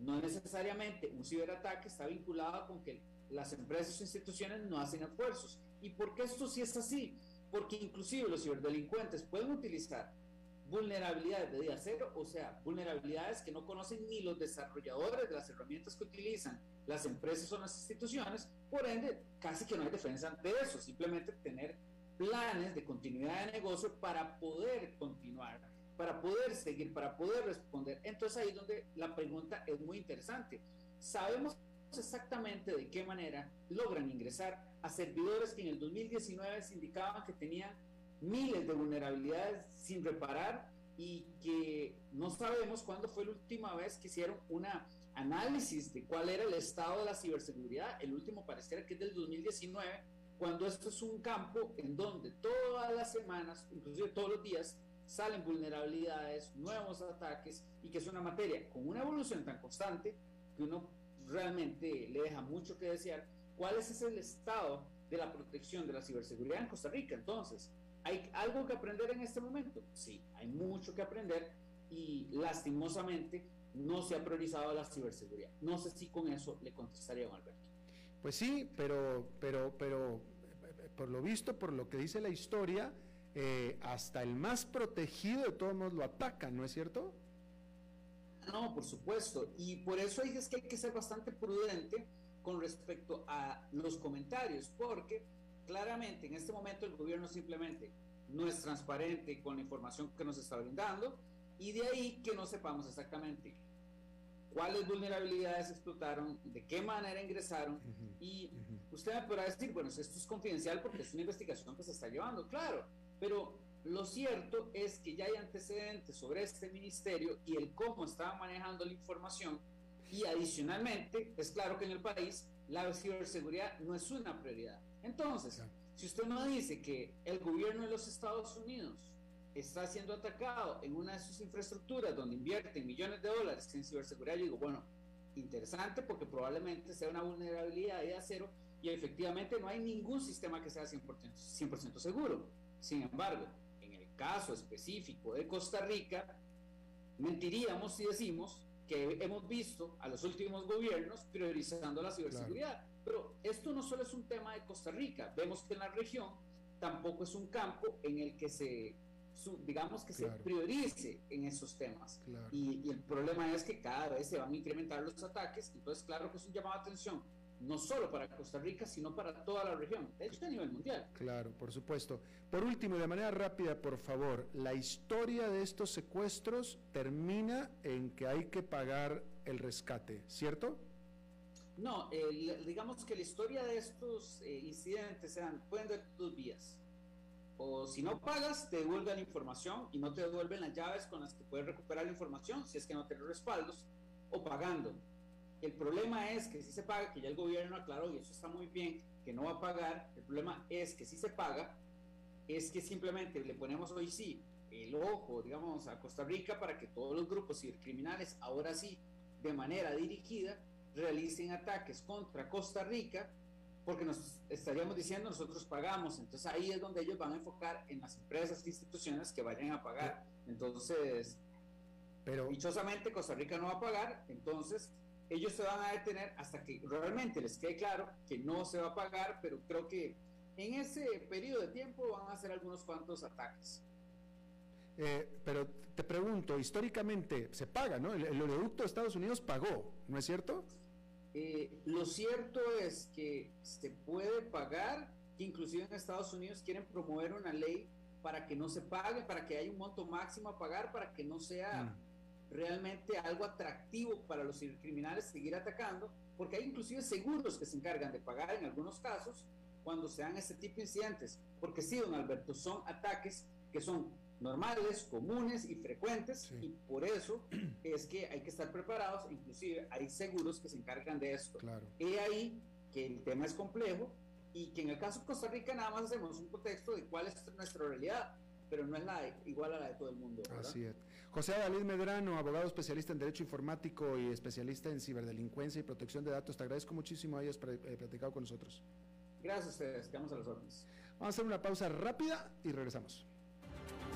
no necesariamente un ciberataque está vinculado con que las empresas o instituciones no hacen esfuerzos. ¿Y por qué esto sí es así? Porque inclusive los ciberdelincuentes pueden utilizar vulnerabilidades de día cero, o sea, vulnerabilidades que no conocen ni los desarrolladores de las herramientas que utilizan las empresas o las instituciones, por ende, casi que no hay defensa de eso, simplemente tener planes de continuidad de negocio para poder continuar, para poder seguir, para poder responder. Entonces ahí es donde la pregunta es muy interesante. Sabemos exactamente de qué manera logran ingresar a servidores que en el 2019 se indicaban que tenían miles de vulnerabilidades sin reparar y que no sabemos cuándo fue la última vez que hicieron una análisis de cuál era el estado de la ciberseguridad. El último pareciera que es del 2019 cuando esto es un campo en donde todas las semanas, inclusive todos los días, salen vulnerabilidades, nuevos ataques y que es una materia con una evolución tan constante que uno realmente le deja mucho que desear. ¿Cuál es el estado de la protección de la ciberseguridad en Costa Rica? Entonces, ¿hay algo que aprender en este momento? Sí, hay mucho que aprender y lastimosamente no se ha priorizado la ciberseguridad. No sé si con eso le contestaría a Alberto. Pues sí, pero, pero, pero por lo visto, por lo que dice la historia, eh, hasta el más protegido de todos modos lo atacan, ¿no es cierto? No, por supuesto. Y por eso es que hay que ser bastante prudente con respecto a los comentarios, porque claramente en este momento el gobierno simplemente no es transparente con la información que nos está brindando y de ahí que no sepamos exactamente cuáles vulnerabilidades explotaron, de qué manera ingresaron y usted me podrá decir, bueno, esto es confidencial porque es una investigación que se está llevando, claro, pero lo cierto es que ya hay antecedentes sobre este ministerio y el cómo estaba manejando la información y adicionalmente es claro que en el país la ciberseguridad no es una prioridad. Entonces, si usted no dice que el gobierno de los Estados Unidos está siendo atacado en una de sus infraestructuras donde invierten millones de dólares en ciberseguridad, yo digo, bueno, interesante porque probablemente sea una vulnerabilidad de acero y efectivamente no hay ningún sistema que sea 100%, 100 seguro. Sin embargo, en el caso específico de Costa Rica, mentiríamos si decimos que hemos visto a los últimos gobiernos priorizando la ciberseguridad. Pero esto no solo es un tema de Costa Rica, vemos que en la región tampoco es un campo en el que se digamos que se priorice en esos temas. Y, el problema es que cada vez se van a incrementar los ataques, entonces claro que es un llamado de atención, no solo para Costa Rica, sino para toda la región, de hecho a nivel mundial. Claro, por supuesto. Por último, de manera rápida, por favor, la historia de estos secuestros termina en que hay que pagar el rescate, ¿cierto? No, digamos que la historia de estos eh, incidentes sean, pueden dar dos vías o si no pagas, te devuelven información y no te devuelven las llaves con las que puedes recuperar la información si es que no tienes respaldos, o pagando. El problema es que si se paga, que ya el gobierno aclaró y eso está muy bien, que no va a pagar. El problema es que si se paga, es que simplemente le ponemos hoy sí el ojo, digamos, a Costa Rica para que todos los grupos cibercriminales, ahora sí, de manera dirigida, realicen ataques contra Costa Rica porque nos estaríamos diciendo nosotros pagamos, entonces ahí es donde ellos van a enfocar en las empresas e instituciones que vayan a pagar. Entonces, Pero dichosamente Costa Rica no va a pagar, entonces ellos se van a detener hasta que realmente les quede claro que no se va a pagar, pero creo que en ese periodo de tiempo van a hacer algunos cuantos ataques. Eh, pero te pregunto, históricamente se paga, ¿no? El, oleoducto de Estados Unidos pagó, ¿no es cierto? Eh, lo cierto es que se puede pagar, que inclusive en Estados Unidos quieren promover una ley para que no se pague, para que haya un monto máximo a pagar, para que no sea mm. realmente algo atractivo para los criminales seguir atacando, porque hay inclusive seguros que se encargan de pagar en algunos casos cuando se dan este tipo de incidentes, porque sí, don Alberto, son ataques que son normales, comunes y frecuentes, y por eso es que hay que estar preparados, inclusive hay seguros que se encargan de esto. Claro. He ahí que el tema es complejo y que en el caso de Costa Rica nada más hacemos un contexto de cuál es nuestra realidad, pero no es nada igual a la de todo el mundo. Así es. José Dalí Medrano, abogado especialista en Derecho Informático y especialista en ciberdelincuencia y protección de datos, te agradezco muchísimo hayas eh, platicado con nosotros. Gracias a ustedes, quedamos a los órdenes. Vamos a hacer una pausa rápida y regresamos.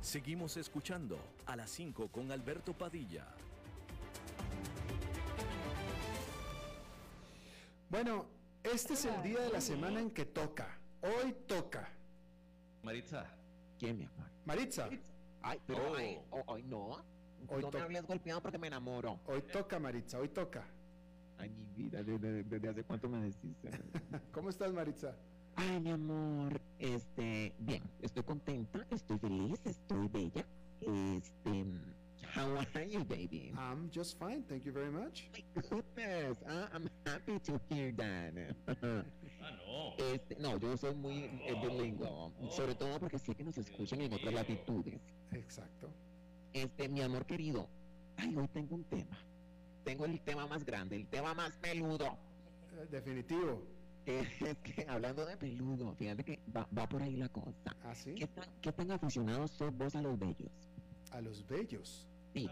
Seguimos escuchando a las 5 con Alberto Padilla. Bueno, este es el día de la semana en que toca. Hoy toca. Maritza. ¿Quién, mi amor? Maritza. Ay, pero hoy no. Hoy no me hables golpeado porque me enamoro. Hoy toca, Maritza, hoy toca. Ay, mi vida, ¿desde, hace cuánto me decís? ¿Cómo estás, Maritza? Ay, mi amor, este, bien, estoy contenta, estoy feliz, estoy bella. Este, how are you, baby? I'm just fine, thank you very much. My goodness, uh, I'm happy to hear that. ah, no. Este, no, yo soy muy eh, bilingüe, sobre todo porque sé que nos escuchan en otras latitudes. Exacto. Este, mi amor querido, ay, hoy tengo un tema. Tengo el tema más grande, el tema más peludo. Eh, definitivo. Es que hablando de peludo, fíjate que va, por ahí la cosa. ¿Ah, sí? ¿Qué tan, ¿Qué tan aficionados sos vos a los bellos? ¿A los bellos? Sí.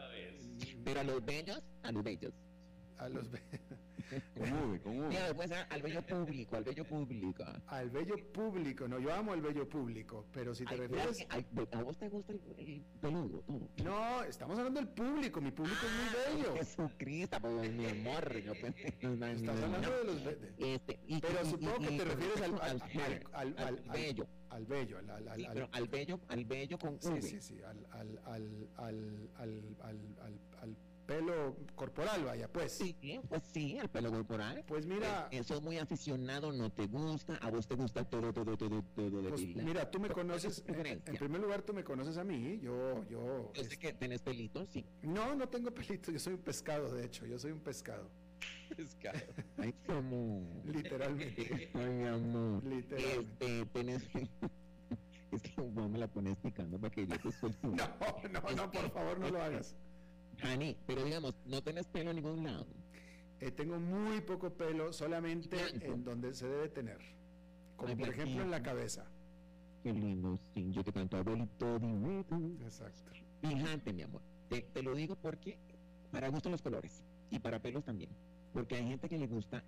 Pero a los bellos, a los bellos. A los ¿Cómo? después al bello público, al bello público. Al bello público, no, yo amo el bello público, pero si te refieres. ¿A vos te gusta el, peludo? No, estamos hablando del público, mi público es muy bello. Jesucristo, pues, mi amor. Yo Estás hablando de los este, pero supongo que te refieres al, al, al, al, bello. Al bello, al, al, al, al bello, al bello con Sí, sí, sí, al, al, al, al, al, al, al pelo corporal, vaya, pues. Sí, pues sí, el pelo corporal. Pues mira. Eh, eso es muy aficionado, no te gusta, a vos te gusta todo, todo, todo, todo de pues, Mira, tú me conoces, en, primer lugar tú me conoces a mí, yo, yo. Yo sé que tenés pelitos, sí. No, no tengo pelitos, yo soy un pescado, de hecho, yo soy un pescado. Pescado. Ay, como. Literalmente. Ay, mi amor. Literalmente. Este, tenés. es que vos me la pones picando para que yo te suelte. No, no, no, por favor, no lo hagas. Hani, pero digamos, no tenés pelo en ningún lado. Eh, tengo muy poco pelo, solamente en donde se debe tener. Como por ejemplo en la cabeza. Qué lindo, sí, yo te canto abuelito Exacto. Fíjate, mi amor, te, lo digo porque para gusto los colores y para pelos también. Porque hay gente que le gusta,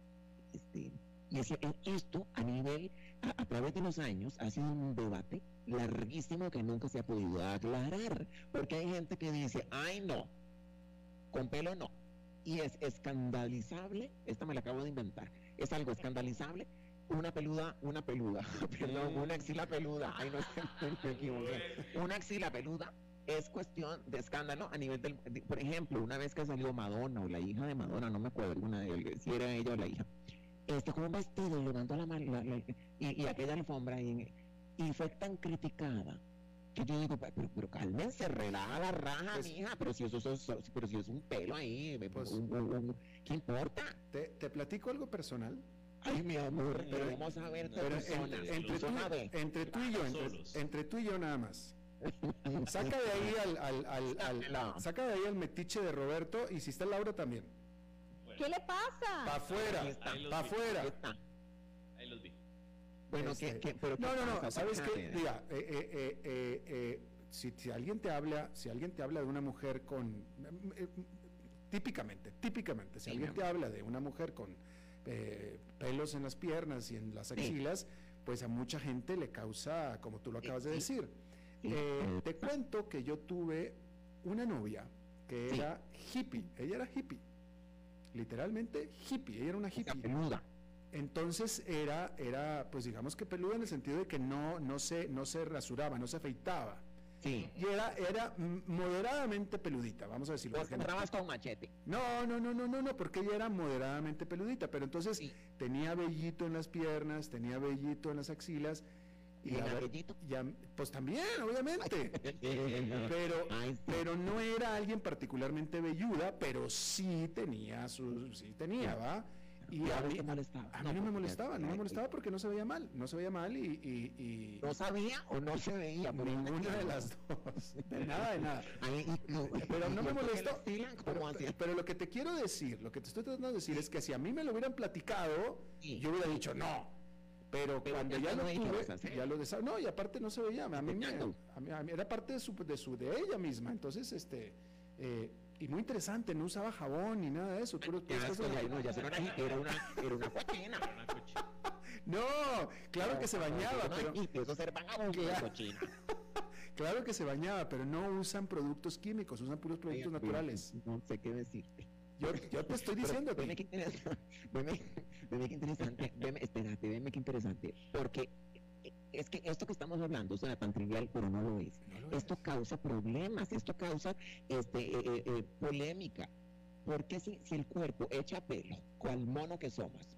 este, y esto a nivel, a, a, través de los años, ha sido un debate larguísimo que nunca se ha podido aclarar. Porque hay gente que dice, ay no, con pelo no. Y es escandalizable, esta me la acabo de inventar, es algo escandalizable una peluda, una peluda, perdón, una axila peluda, ay no sé, me equivoqué. Una axila peluda es cuestión de escándalo a nivel del, de- por ejemplo, una vez que salió Madonna o la hija de Madonna, no me acuerdo, una de ellas, si era ella o la hija, este con un vestido y levantó la mano y, y aquella alfombra y, y fue tan criticada que yo digo, pero, cálmense, relaja la raja, Pues- mija, pero si eso, eso- eso- pero si es un pelo ahí, Pues- un- un- un- ¿qué importa? ¿Te, te platico algo personal? Ay, mi amor, Pero- pero vamos a ver pero Pero persona, en- Zona, entre, tú, entre y yo, entre, tú y yo nada más. Saca de ahí al, al, al, saca de ahí al metiche de Roberto y si está Laura también. ¿Qué le pasa? Pa' afuera, pa' afuera. Ahí está. Ahí los vi. Bueno, Este, ¿qué, qué- pero No, no, no? ¿sabes ¿Por qué? Mira, eh, eh, eh, eh, eh, si, si alguien te habla, si alguien te habla de una mujer con, eh, típicamente, típicamente, si Sí, alguien te habla de una mujer con pelos en las piernas y en las axilas, pues a mucha gente le causa, como tú lo acabas de decir. Te cuento que yo tuve una novia que era hippie, ella era hippie, literalmente hippie, ella era una hippie. peluda. Entonces era, era, pues digamos que peluda en el sentido de que no, no se, no se rasuraba, no se afeitaba. Sí. Y era, era moderadamente peludita, vamos a decirlo. Porque entrabas con machete. no, no, no, no, no, no, porque ella era moderadamente peludita, pero entonces Sí. tenía vellito en las piernas, tenía vellito en las axilas. ¿Y vellito? ya, pues también, obviamente. Pero, Ay, sí. pero no era alguien particularmente velluda, pero sí tenía su, sí tenía, ¿va? Y ¿Y a mí, molestaba? a mí no me molestaba, no me molestaba porque no se veía mal, no se veía mal y, y- y ¿No sabía o no se veía? Ninguna de las dos, de nada, de nada. No, Pero no me molestó. le estilan, ¿cómo Pero, lo que te quiero decir, lo que te estoy tratando de decir es que si a mí me lo hubieran platicado, yo hubiera dicho no. Pero, Pero cuando ya ya no lo tuve, hacer. ya lo No, y aparte no se veía. A mí, me- a mí- a mí era parte de su, de su, de ella misma. Entonces, este, eh, y muy interesante, no usaba jabón ni nada de eso. ya, no, ya era una, era una, era una cochina. No, claro que se bañaba, pero y eso ser vagabundo, Claro. cochina. claro que se bañaba, pero no usan productos químicos, usan puros productos naturales. No sé qué decirte. Yo, yo te estoy diciendo Veme qué que interesante. Veme, veme qué interesante. Veme, espérate, veme qué interesante. Porque es que esto que estamos hablando suena tan trivial, pero no lo es. Esto causa problemas, esto causa este, eh, eh, eh, polémica. Porque si, si el cuerpo echa pelo, cual mono que somos,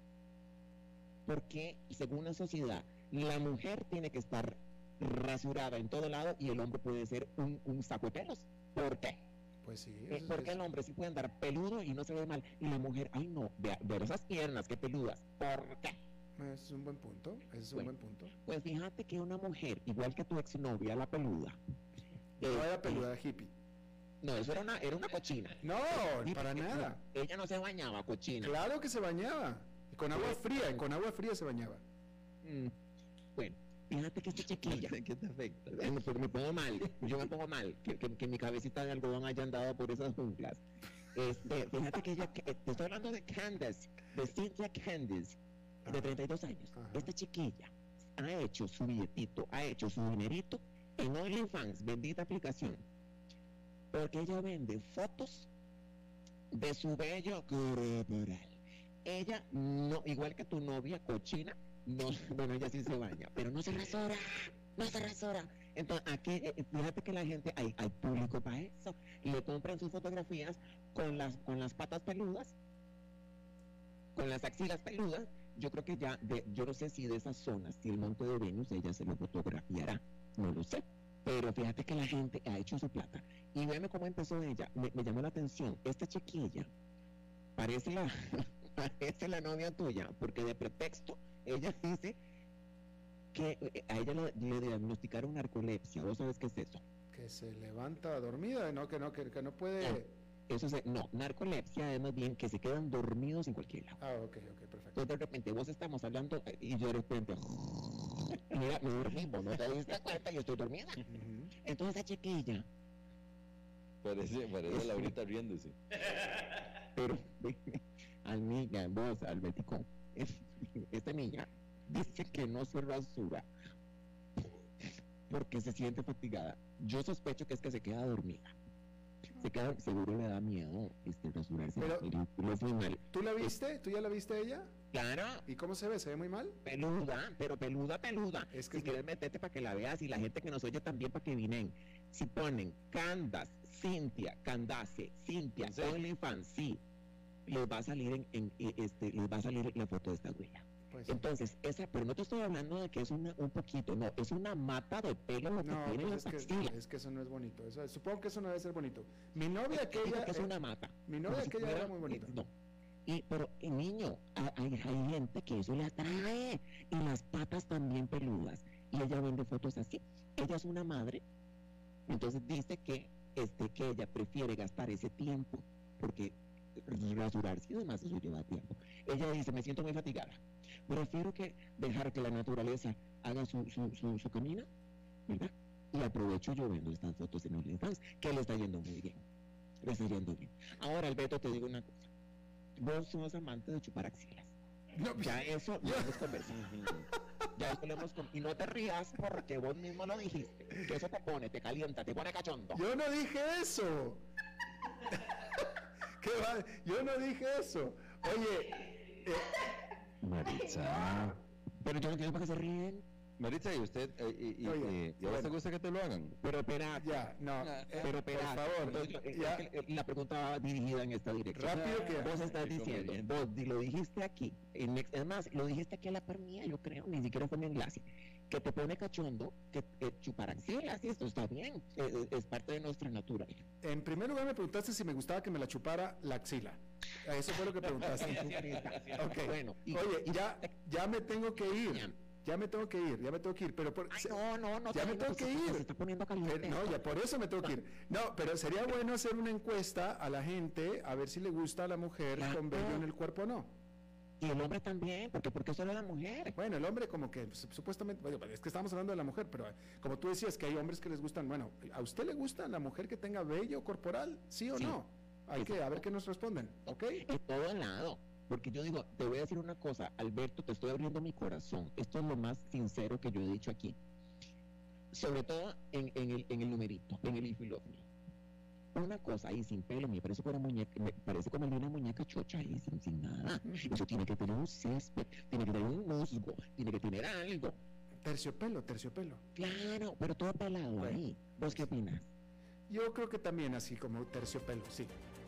¿por qué, según la sociedad, la mujer tiene que estar rasurada en todo lado y el hombre puede ser un, un saco de pelos? ¿Por qué? Pues sí. Eh, eso ¿Por es- qué el hombre sí puede andar peludo y no se ve mal? Y la mujer, ay no, ver esas piernas, qué peludas. ¿Por qué? Ese es un buen punto, ese es un Bueno. buen punto. Pues fíjate que una mujer, igual que tu exnovia, la peluda. No eh, era eh, peluda hippie. No, eso era una, era una cochina. No, Sí, para porque nada. Ella no se bañaba, cochina. Claro que se bañaba. Y con agua fría, y con agua fría se bañaba. Mm, Bueno, fíjate que esta chiquilla. ¿Qué te afecta? eh, me- porque me pongo mal, yo me pongo mal, que, que- que mi cabecita de algodón haya andado por esas junglas. Este, fíjate que ella, que- te estoy hablando de Candace, de Cynthia Candace, de Ajá. 32 años. Ajá. Esta chiquilla ha hecho su billetito, ha hecho su dinerito en OnlyFans, bendita aplicación. Porque ella vende fotos de su bello corporal. Ella, no, igual que tu novia cochina, no, bueno, ella sí se baña, pero no se rasura, no se rasura. Entonces, aquí, eh, fíjate que la gente, hay, hay público para eso. Le compran sus fotografías con las, con las patas peludas, con las axilas peludas. Yo creo que ya, de, yo no sé si de esas zonas, si el monte de Venus, ella se lo fotografiará, no lo sé. Pero fíjate que la gente ha hecho su plata. Y véame cómo empezó ella. Me, me llamó la atención. Esta chiquilla parece la, parece la novia tuya, porque de pretexto ella dice que eh, a ella le, le diagnosticaron narcolepsia. ¿Vos sabes qué es eso? Que se levanta dormida, no, que no, que, que no puede. Eso es, no, narcolepsia es más bien que se quedan dormidos en cualquier lado. Ah, ok, ok. Entonces de repente vos estamos hablando eh, y yo de repente, mira, me dormimos, no te diste cuenta, yo estoy dormida. Entonces esa chiquilla, Parece, parece Laurita riéndose. pero amiga, vos, Albertico, es- esta niña dice que no se rasura porque se siente fatigada. Yo sospecho que es que se queda dormida. Se queda, seguro le da miedo este, rasurarse. Pero- es muy mal. ¿Tú la viste? ¿Tú ya la viste a ella? Claro. ¿Y cómo se ve? ¿Se ve muy mal? Peluda, pero peluda, peluda. Es que si es- quieres meterte para que la veas y la gente que nos oye también para que vienen. Si ponen Candas, Cintia, Candace, Cintia, ¿En serio? OnlyFans, sí, les va a salir en, en- eh, este, les va a salir la foto de esta huella. Pues, Entonces, esa, pero no te estoy hablando de que es una, un poquito, no, es una mata de pelo lo que no, tiene en pues es, que, es eso no es bonito. Eso- supongo que eso no debe ser bonito. Mi novia digo aquella... que es eh, una mata. mi novia si aquella era fuera- muy bonita. eh, No. Y, pero, eh, niño, ha- hay, hay gente que eso le atrae. Y las patas también peludas. Y ella vende fotos así. Ella es una madre. Entonces dice que, este, que ella prefiere gastar ese tiempo. Porque rasurarse y demás eso lleva tiempo. Ella dice, me siento muy fatigada. Prefiero que dejar que la naturaleza haga su, su, su, su camino, ¿verdad? Y aprovecho yo vendo estas fotos en OnlyFans, que le está yendo muy bien. Le está yendo bien. Ahora, Alberto, te digo una cosa. Vos sos amante de chupar axilas. No, pues, Ya eso lo hemos conversado. Ya eso lo hemos Y no te rías porque vos mismo lo dijiste. Que eso te pone, te calienta, te pone cachondo. Yo no dije eso. ¿Qué va? Yo no dije eso. Oye, eh, Maritza. Pero yo no quiero para que se ríen. Maritza, ¿y usted? eh, y, y- Oye, eh, ¿y a bueno. gusta que te lo hagan? Pero espera, ya, no. eh, pero por espera. favor, entonces, yo- eh, ya, es que, eh, la pregunta va dirigida en esta dirección. rápido que... Vos estás diciendo, vos lo dijiste aquí, en ex- es más, lo dijiste aquí a la par mía, yo creo, ni siquiera fue en enlace, que te pone cachondo, que eh, chupar axilas, y esto está bien, eh, eh, es parte de nuestra naturaleza. En primer lugar me preguntaste si me gustaba que me la chupara la axila. Eso fue lo que preguntaste. Ok. Bueno, y- Oye, y- ya, ya me tengo que ir. Ya me tengo que ir, ya me tengo que ir. Pero por, Ay, se- no, no, no, ya me te- tengo que ir. Se está poniendo pero- caliente. no, ya por eso me tengo que ir. No, pero sería bueno hacer una encuesta a la gente a ver si le gusta a la mujer Claro. con vello en el cuerpo o no. Y el hombre también, porque ¿por qué solo la mujer? Bueno, el hombre como que pues, supuestamente, bueno, es que estamos hablando de la mujer, pero como tú decías que hay hombres que les gustan, bueno, ¿a usted le gusta la mujer que tenga vello corporal? ¿Sí o Sí. no? Hay que, a ver qué nos responden, ¿ok? En todo lado. Porque yo digo, te voy a decir una cosa, Alberto, te estoy abriendo mi corazón. Esto es lo más sincero que yo he dicho aquí. Sobre todo en, en el, en el numerito, en el Me. Una cosa ahí sin pelo, me parece como una muñeca, me parece como una muñeca chocha ahí sin, sin nada. Eso tiene que tener un césped, tiene que tener un musgo, tiene que tener algo. Terciopelo, terciopelo. Claro, pero todo pelado ahí. ¿Vos qué opinas? Yo creo que también así como terciopelo, sí.